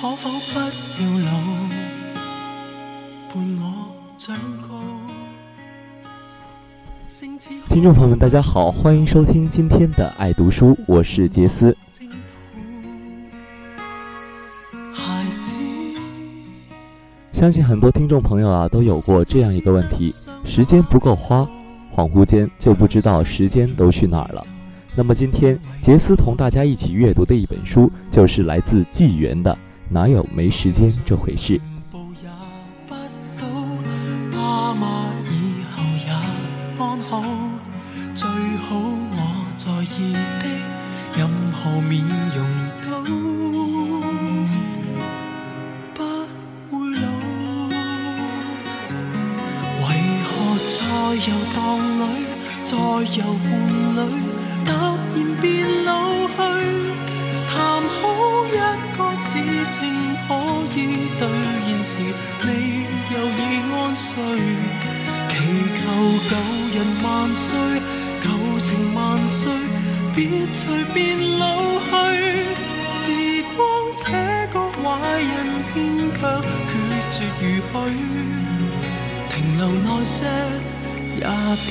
可否不要听众朋友们，大家好，欢迎收听今天的爱读书，我是杰斯。相信很多听众朋友啊，都有过这样一个问题：时间不够花，恍惚间就不知道时间都去哪儿了。那么今天杰斯同大家一起阅读的一本书，就是来自纪元的《哪有没时间这回事》。老去，时光且觉坏人，偏却决绝如许，停留耐些也不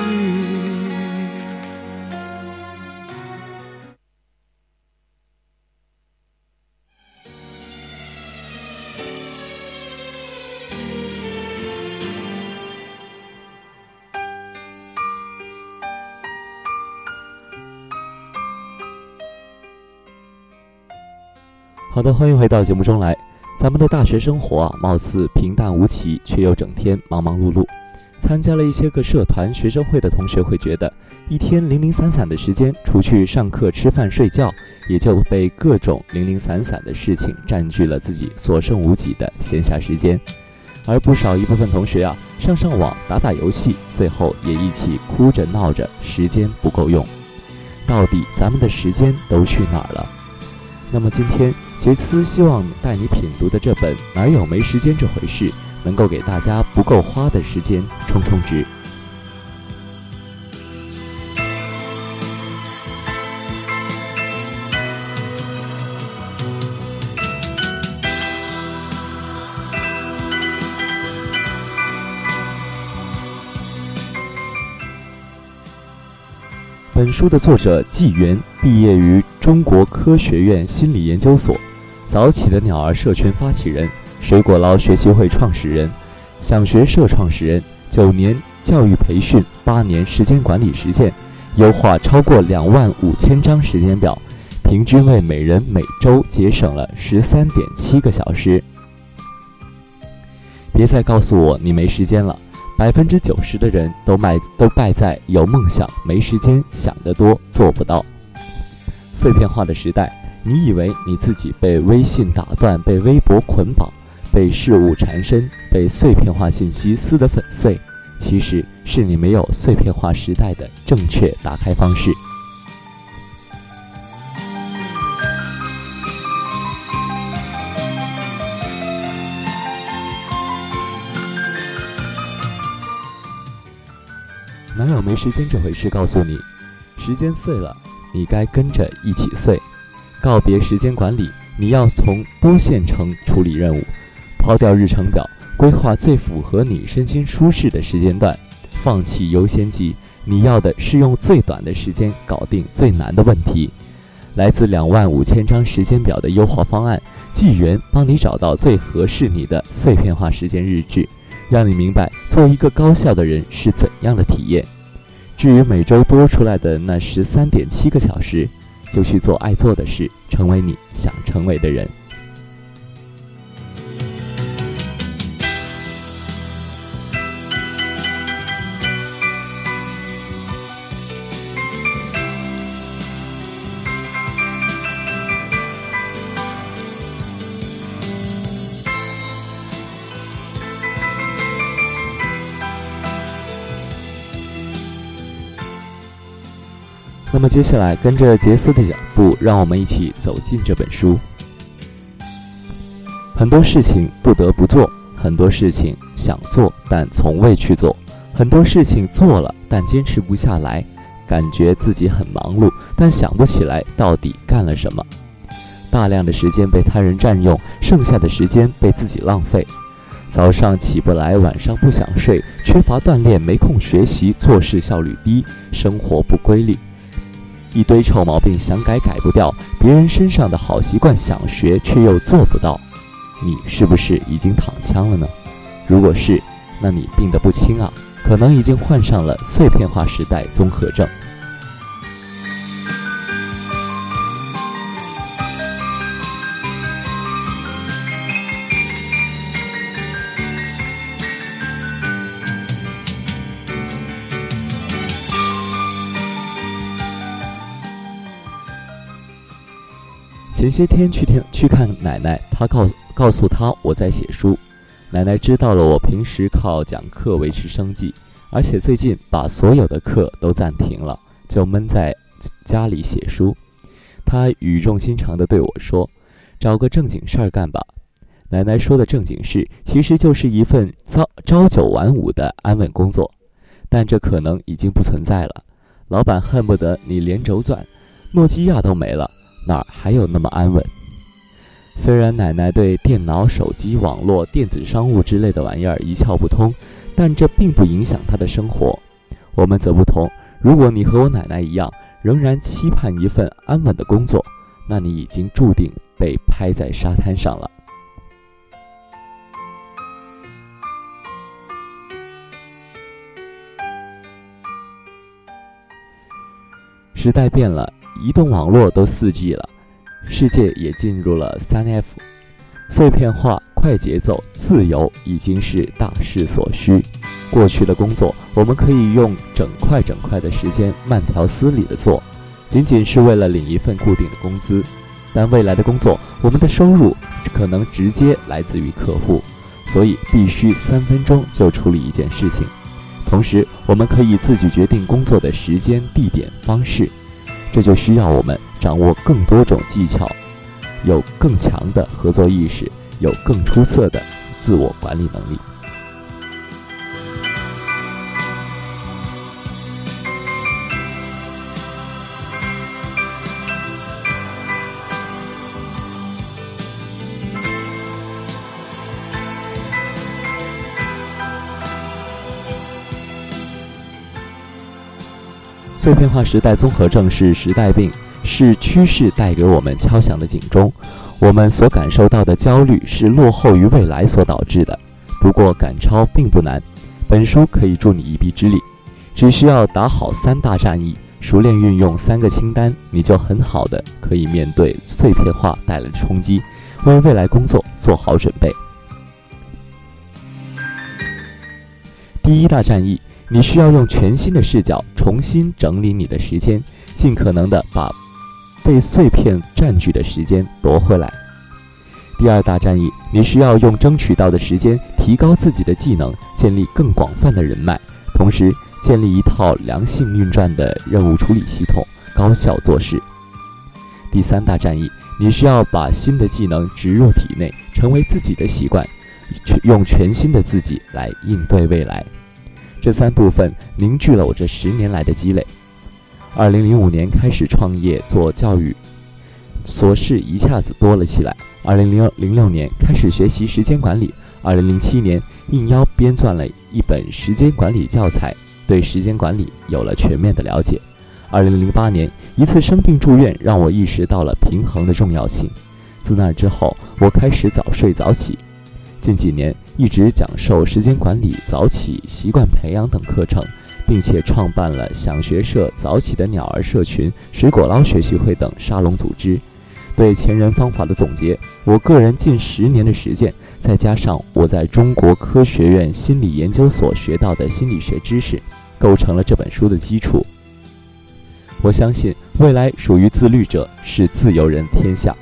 许。好的，欢迎回到节目中来。咱们的大学生活啊，貌似平淡无奇，却又整天忙忙碌碌。参加了一些个社团、学生会的同学会觉得，一天零零散散的时间，除去上课、吃饭、睡觉，也就被各种零零散散的事情占据了自己所剩无几的闲暇时间。而不少一部分同学啊，上上网、打打游戏，最后也一起哭着闹着，时间不够用。到底咱们的时间都去哪儿了？那么今天。杰斯希望带你品读的这本《哪有没时间这回事》，能够给大家不够花的时间充充值。本书的作者纪元毕业于中国科学院心理研究所。早起的鸟儿社群发起人，水果捞学习会创始人，想学社创始人，九年教育培训，八年时间管理实践，优化超过两万五千张时间表，平均为每人每周节省了十三点七个小时。别再告诉我你没时间了，百分之九十的人都败都败在有梦想没时间，想得多做不到。碎片化的时代。你以为你自己被微信打断，被微博捆绑，被事物缠身，被碎片化信息撕得粉碎，其实是你没有碎片化时代的正确打开方式。哪有没时间这回事？告诉你，时间碎了，你该跟着一起碎。告别时间管理，你要从多线程处理任务，抛掉日程表，规划最符合你身心舒适的时间段，放弃优先级。你要的是用最短的时间搞定最难的问题。来自两万五千张时间表的优化方案，纪元帮你找到最合适你的碎片化时间日志，让你明白做一个高效的人是怎样的体验。至于每周多出来的那十三点七个小时。就去做爱做的事，成为你想成为的人。那么接下来，跟着杰斯的脚步，让我们一起走进这本书。很多事情不得不做，很多事情想做但从未去做，很多事情做了但坚持不下来，感觉自己很忙碌，但想不起来到底干了什么。大量的时间被他人占用，剩下的时间被自己浪费。早上起不来，晚上不想睡，缺乏锻炼，没空学习，做事效率低，生活不规律。一堆臭毛病想改改不掉，别人身上的好习惯想学却又做不到，你是不是已经躺枪了呢？如果是，那你病得不轻啊，可能已经患上了碎片化时代综合症。前些天去听去看奶奶，她告告诉她我在写书。奶奶知道了我平时靠讲课维持生计，而且最近把所有的课都暂停了，就闷在家里写书。她语重心长地对我说：“找个正经事儿干吧。”奶奶说的正经事，其实就是一份朝朝九晚五的安稳工作，但这可能已经不存在了。老板恨不得你连轴转，诺基亚都没了。哪儿还有那么安稳？虽然奶奶对电脑、手机、网络、电子商务之类的玩意儿一窍不通，但这并不影响她的生活。我们则不同。如果你和我奶奶一样，仍然期盼一份安稳的工作，那你已经注定被拍在沙滩上了。时代变了。移动网络都 4G 了，世界也进入了 3F，碎片化、快节奏、自由已经是大势所趋。过去的工作，我们可以用整块整块的时间慢条斯理的做，仅仅是为了领一份固定的工资。但未来的工作，我们的收入可能直接来自于客户，所以必须三分钟就处理一件事情。同时，我们可以自己决定工作的时间、地点、方式。这就需要我们掌握更多种技巧，有更强的合作意识，有更出色的自我管理能力。碎片化时代综合症是时代病，是趋势带给我们敲响的警钟。我们所感受到的焦虑是落后于未来所导致的。不过赶超并不难，本书可以助你一臂之力。只需要打好三大战役，熟练运用三个清单，你就很好的可以面对碎片化带来的冲击，为未来工作做好准备。第一大战役。你需要用全新的视角重新整理你的时间，尽可能的把被碎片占据的时间夺回来。第二大战役，你需要用争取到的时间提高自己的技能，建立更广泛的人脉，同时建立一套良性运转的任务处理系统，高效做事。第三大战役，你需要把新的技能植入体内，成为自己的习惯，用全新的自己来应对未来。这三部分凝聚了我这十年来的积累。二零零五年开始创业做教育，琐事一下子多了起来。二零零零六年开始学习时间管理，二零零七年应邀编撰了一本时间管理教材，对时间管理有了全面的了解。二零零八年一次生病住院，让我意识到了平衡的重要性。自那之后，我开始早睡早起。近几年一直讲授时间管理、早起、习惯培养等课程，并且创办了想学社、早起的鸟儿社群、水果捞学习会等沙龙组织。对前人方法的总结，我个人近十年的实践，再加上我在中国科学院心理研究所学到的心理学知识，构成了这本书的基础。我相信未来属于自律者是自由人天下。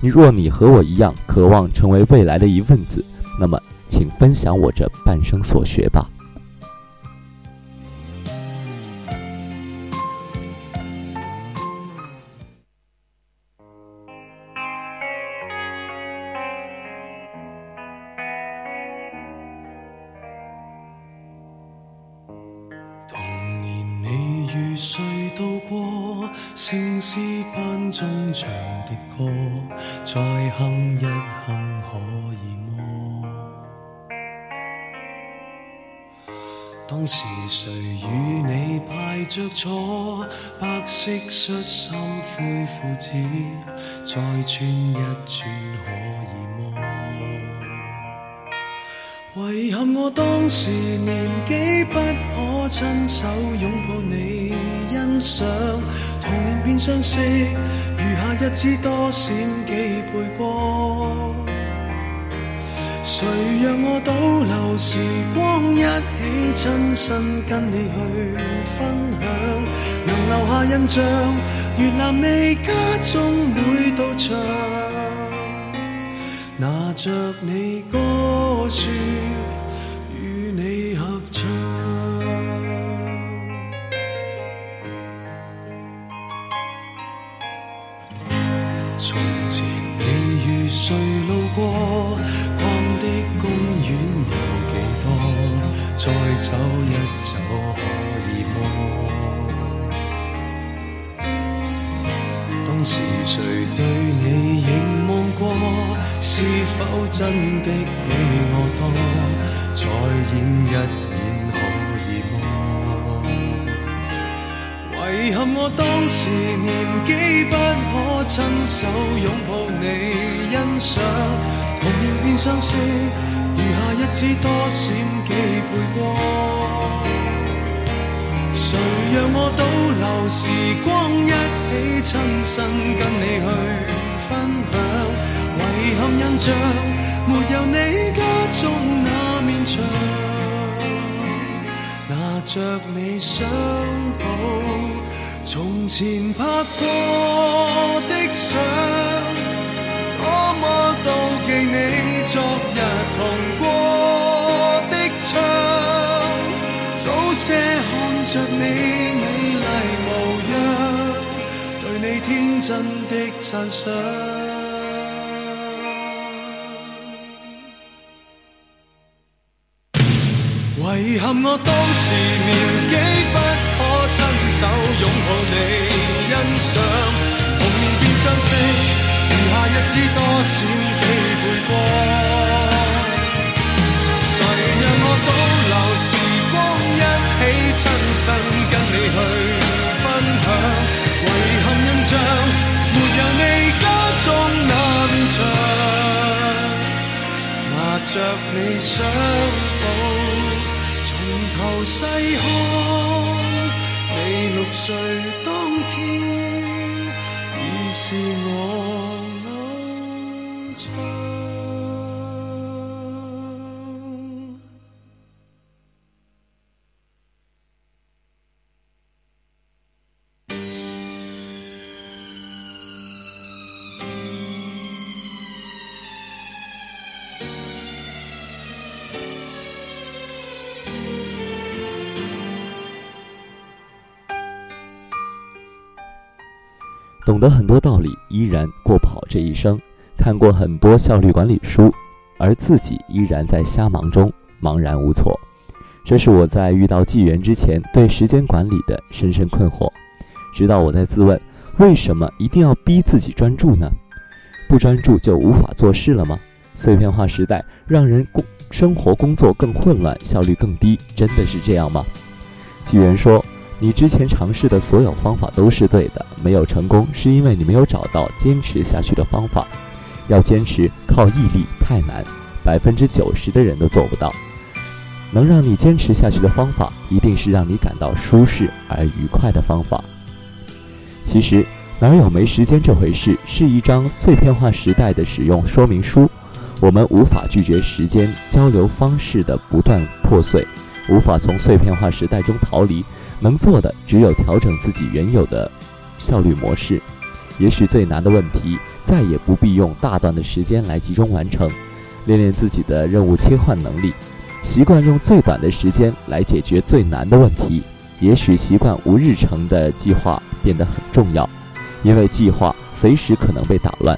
你若你和我一样渴望成为未来的一份子，那么请分享我这半生所学吧。童年你与谁度过？圣诗班中唱的歌，再哼一哼，可？当时谁与你排着坐，白色恤衫灰裤子，再穿一穿可以么？遗憾我当时年纪不可亲手拥抱你。欣赏童年变相识，余下日子多闪几谁让我倒流时光，一起亲身跟你去分享，能留下印象，越南你家中每道墙，拿着你歌书。是谁对你凝望过？是否真的比我多？再演一演可以么？遗憾我当时年纪不可亲手拥抱你欣赏，童年变相识，余下日子多闪。几倍光，谁让我倒流时光，一起亲身跟你去分享？遗憾印象没有你家中那面墙，拿着你相簿，从前拍过的相，多么妒忌你昨着你美丽模样，对你天真的赞赏。遗憾我当时年纪不可亲手拥抱你欣赏，童年变相识，余下日子多闪着你相抱，从头细看，你六岁当天已是我。懂得很多道理，依然过不好这一生；看过很多效率管理书，而自己依然在瞎忙中茫然无措。这是我在遇到纪元之前对时间管理的深深困惑。直到我在自问：为什么一定要逼自己专注呢？不专注就无法做事了吗？碎片化时代让人工生活工作更混乱，效率更低，真的是这样吗？纪元说。你之前尝试的所有方法都是对的，没有成功是因为你没有找到坚持下去的方法。要坚持靠毅力太难，百分之九十的人都做不到。能让你坚持下去的方法，一定是让你感到舒适而愉快的方法。其实，哪有没时间这回事？是一张碎片化时代的使用说明书。我们无法拒绝时间交流方式的不断破碎，无法从碎片化时代中逃离。能做的只有调整自己原有的效率模式。也许最难的问题，再也不必用大段的时间来集中完成。练练自己的任务切换能力，习惯用最短的时间来解决最难的问题。也许习惯无日程的计划变得很重要，因为计划随时可能被打乱。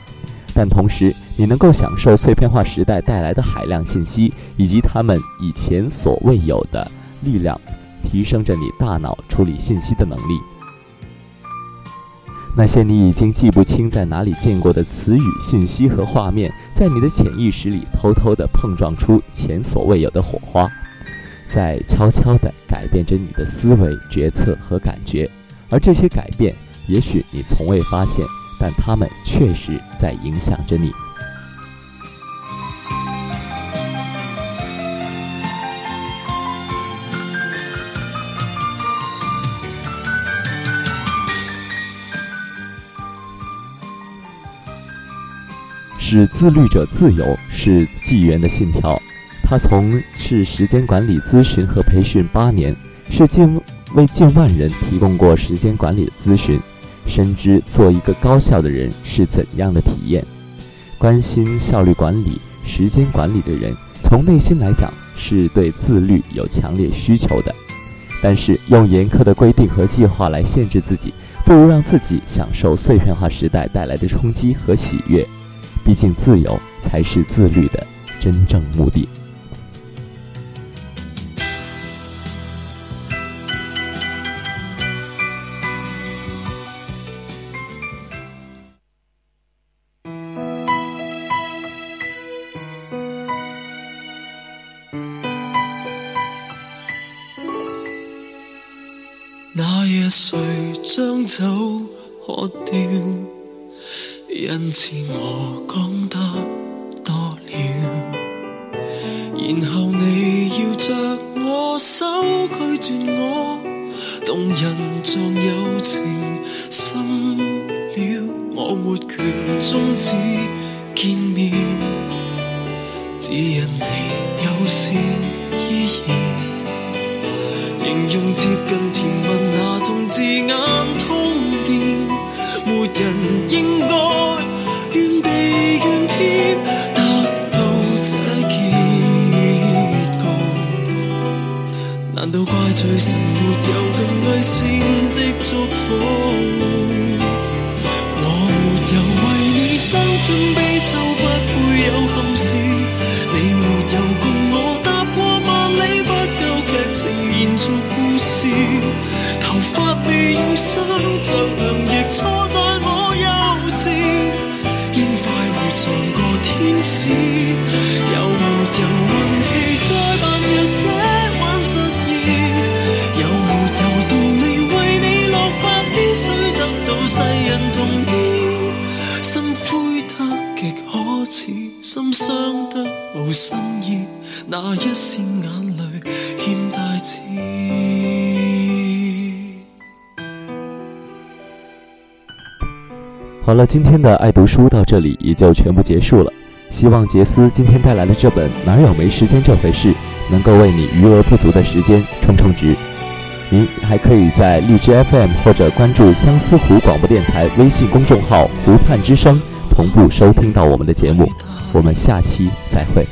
但同时，你能够享受碎片化时代带来的海量信息，以及他们以前所未有的力量，提升着你大脑处理信息的能力。那些你已经记不清在哪里见过的词语、信息和画面，在你的潜意识里偷偷地碰撞出前所未有的火花，在悄悄地改变着你的思维、决策和感觉。而这些改变，也许你从未发现，但它们确实在影响着你。使自律者自由是纪元的信条。他从事时间管理咨询和培训八年，是近为近万人提供过时间管理的咨询，深知做一个高效的人是怎样的体验。关心效率管理、时间管理的人，从内心来讲是对自律有强烈需求的。但是用严苛的规定和计划来限制自己，不如让自己享受碎片化时代带来的冲击和喜悦。毕竟，自由才是自律的真正目的。那夜手拒绝我，动人像友情深了，我没权终止。好了，今天的爱读书到这里也就全部结束了。希望杰斯今天带来的这本《哪有没时间这回事》，能够为你余额不足的时间充充值。您还可以在荔枝 FM 或者关注相思湖广播电台微信公众号“湖畔之声”，同步收听到我们的节目。我们下期再会。